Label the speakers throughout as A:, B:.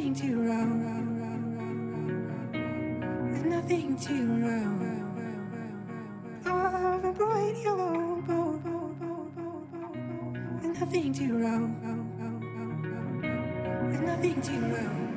A: nothing to row, with nothing to row. Of a bright yellow boat, with nothing to row, with nothing to row.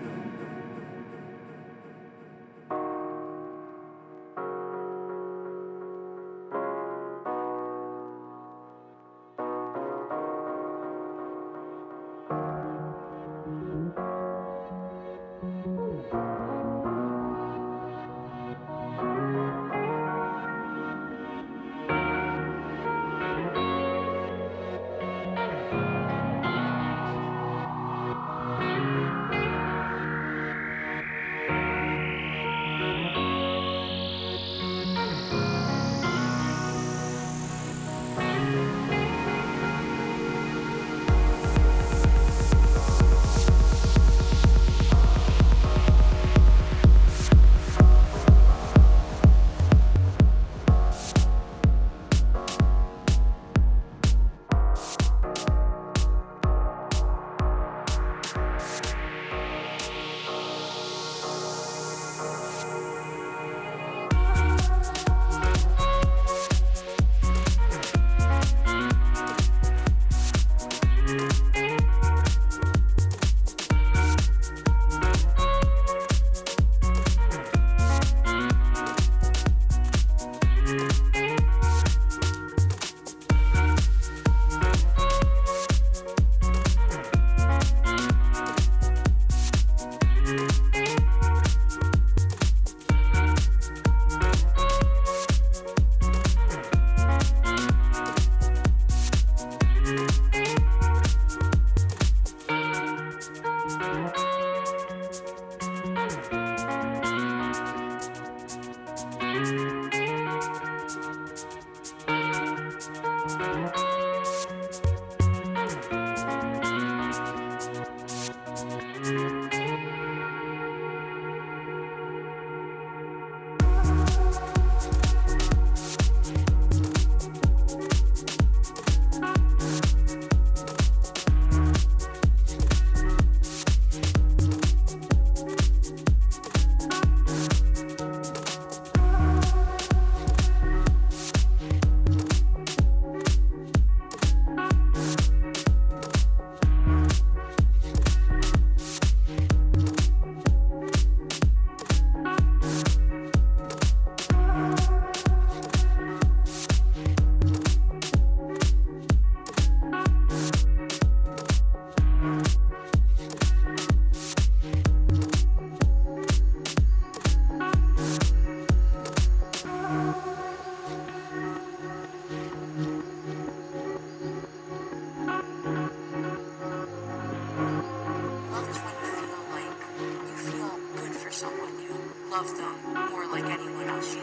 A: love them more like anyone else you.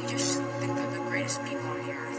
A: You just think they're the greatest people on the earth.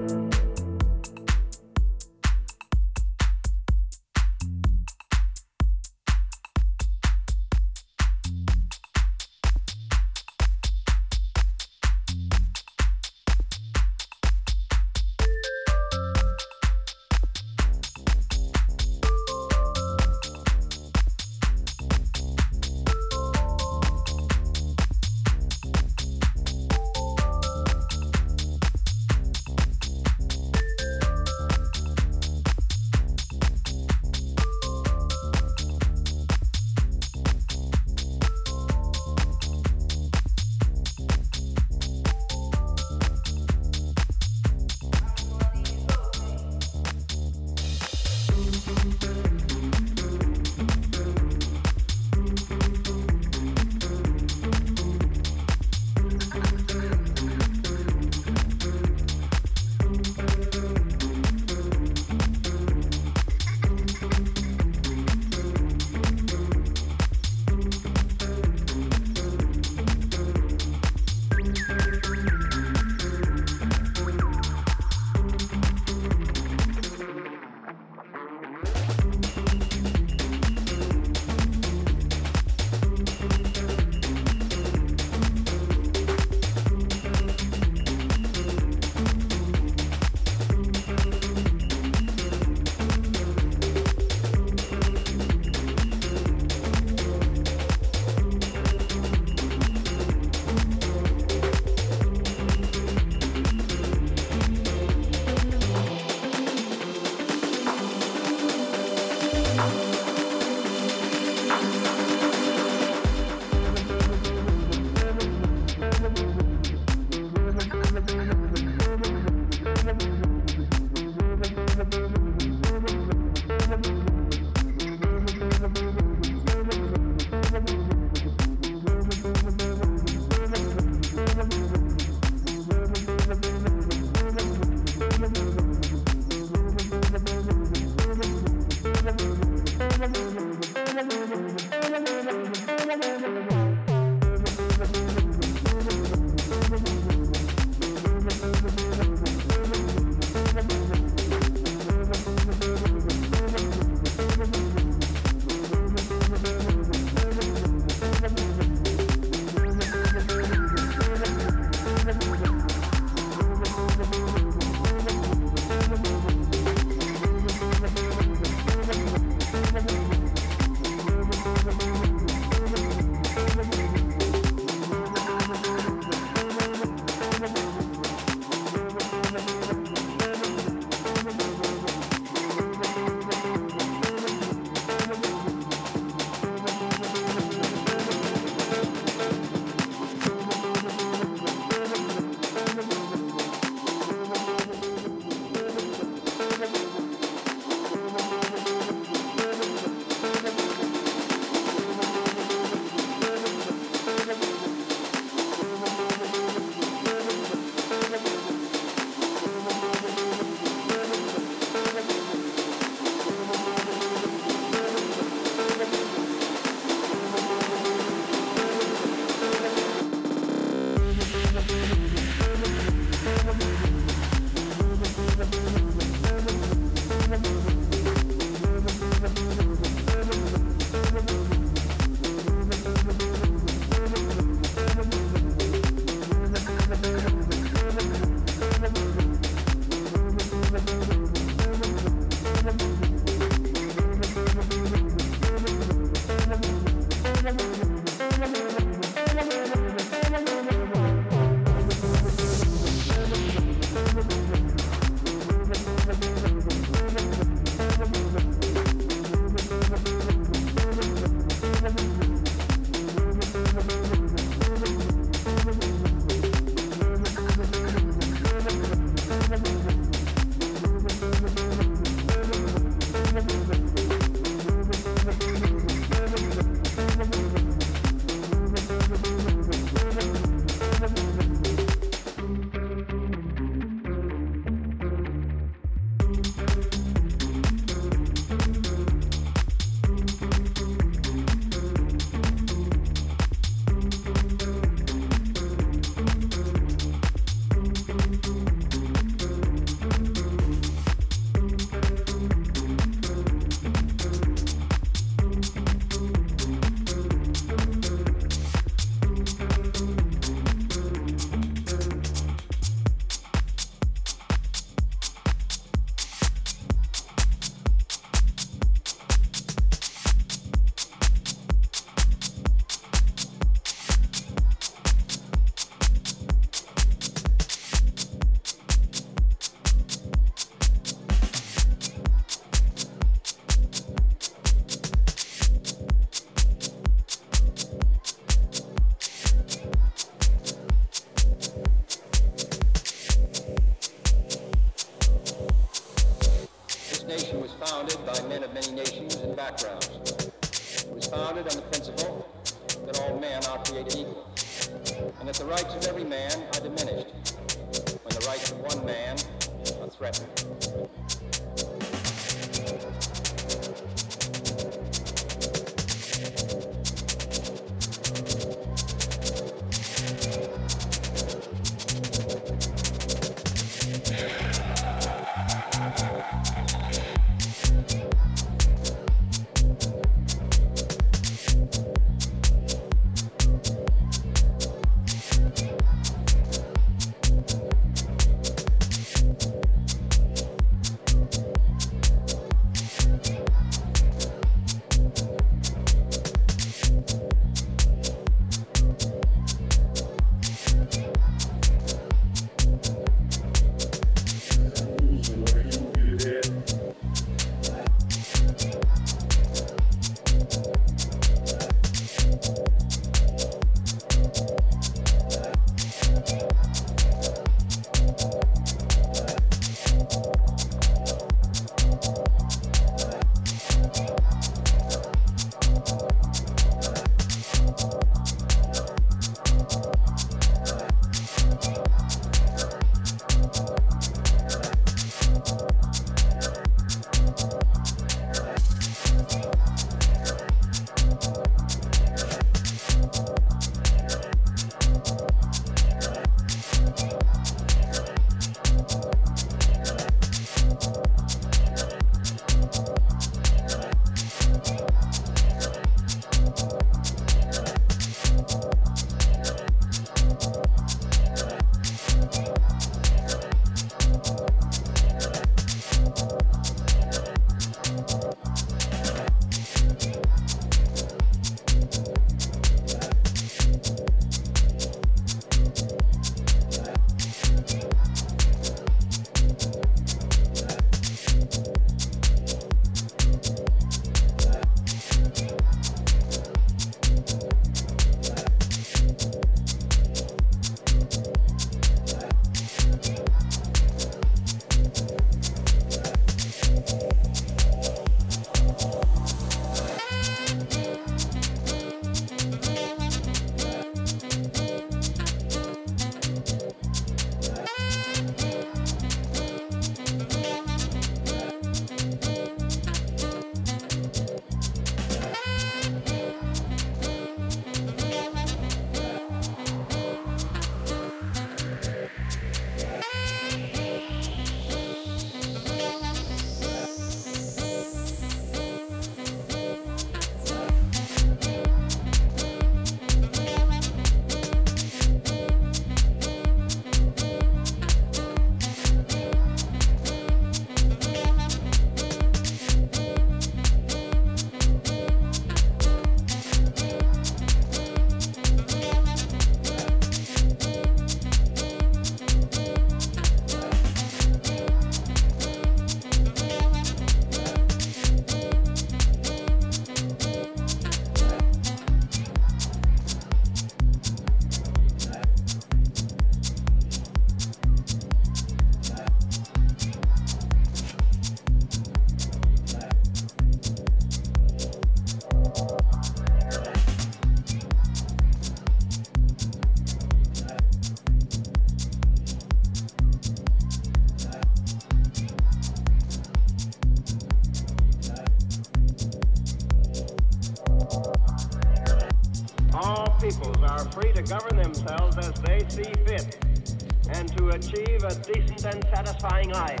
B: and satisfying life.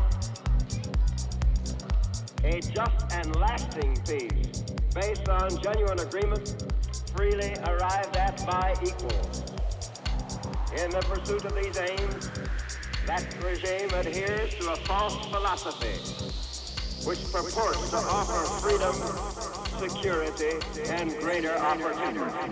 B: A just and lasting peace based on genuine agreement freely arrived at by equals. In the pursuit of these aims, that regime adheres to a false philosophy which purports to offer freedom, security, and greater opportunity.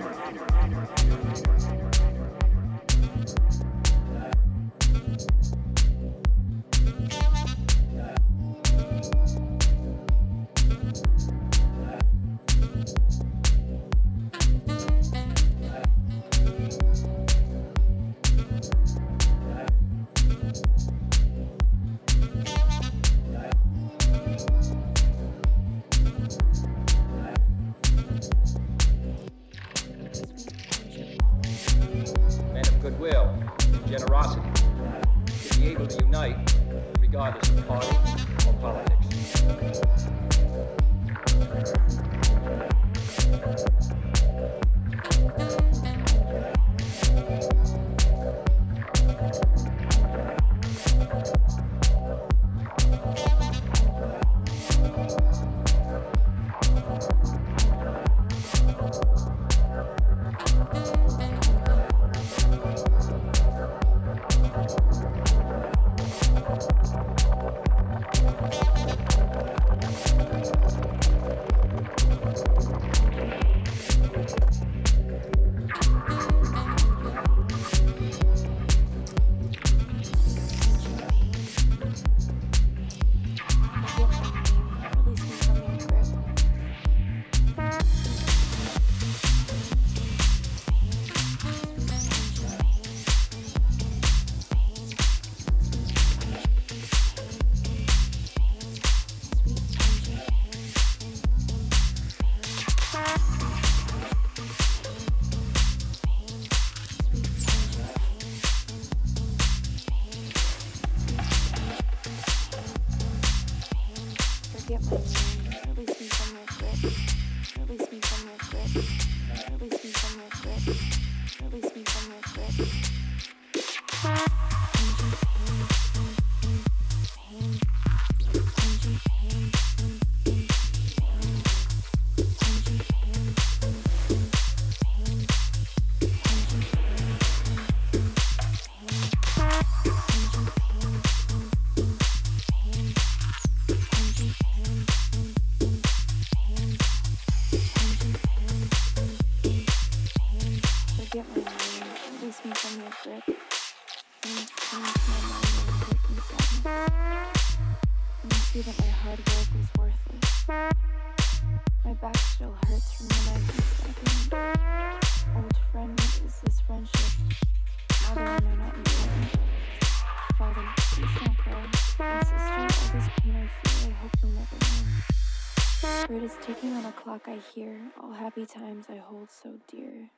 C: clock I hear, all happy times I hold so dear.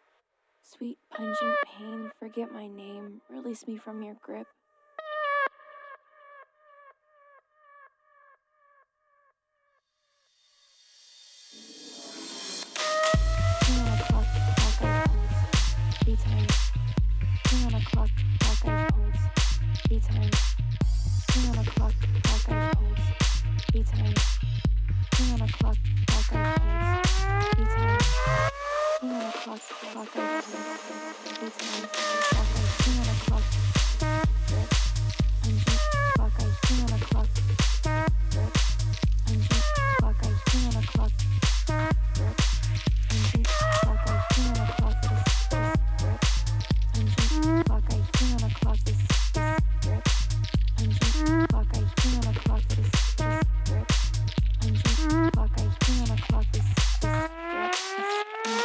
C: Sweet, pungent pain, forget my name, release me from your grip. Be time. Two on a clock, clock I hold. Three times. Fuck, I feel like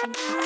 C: Thank you.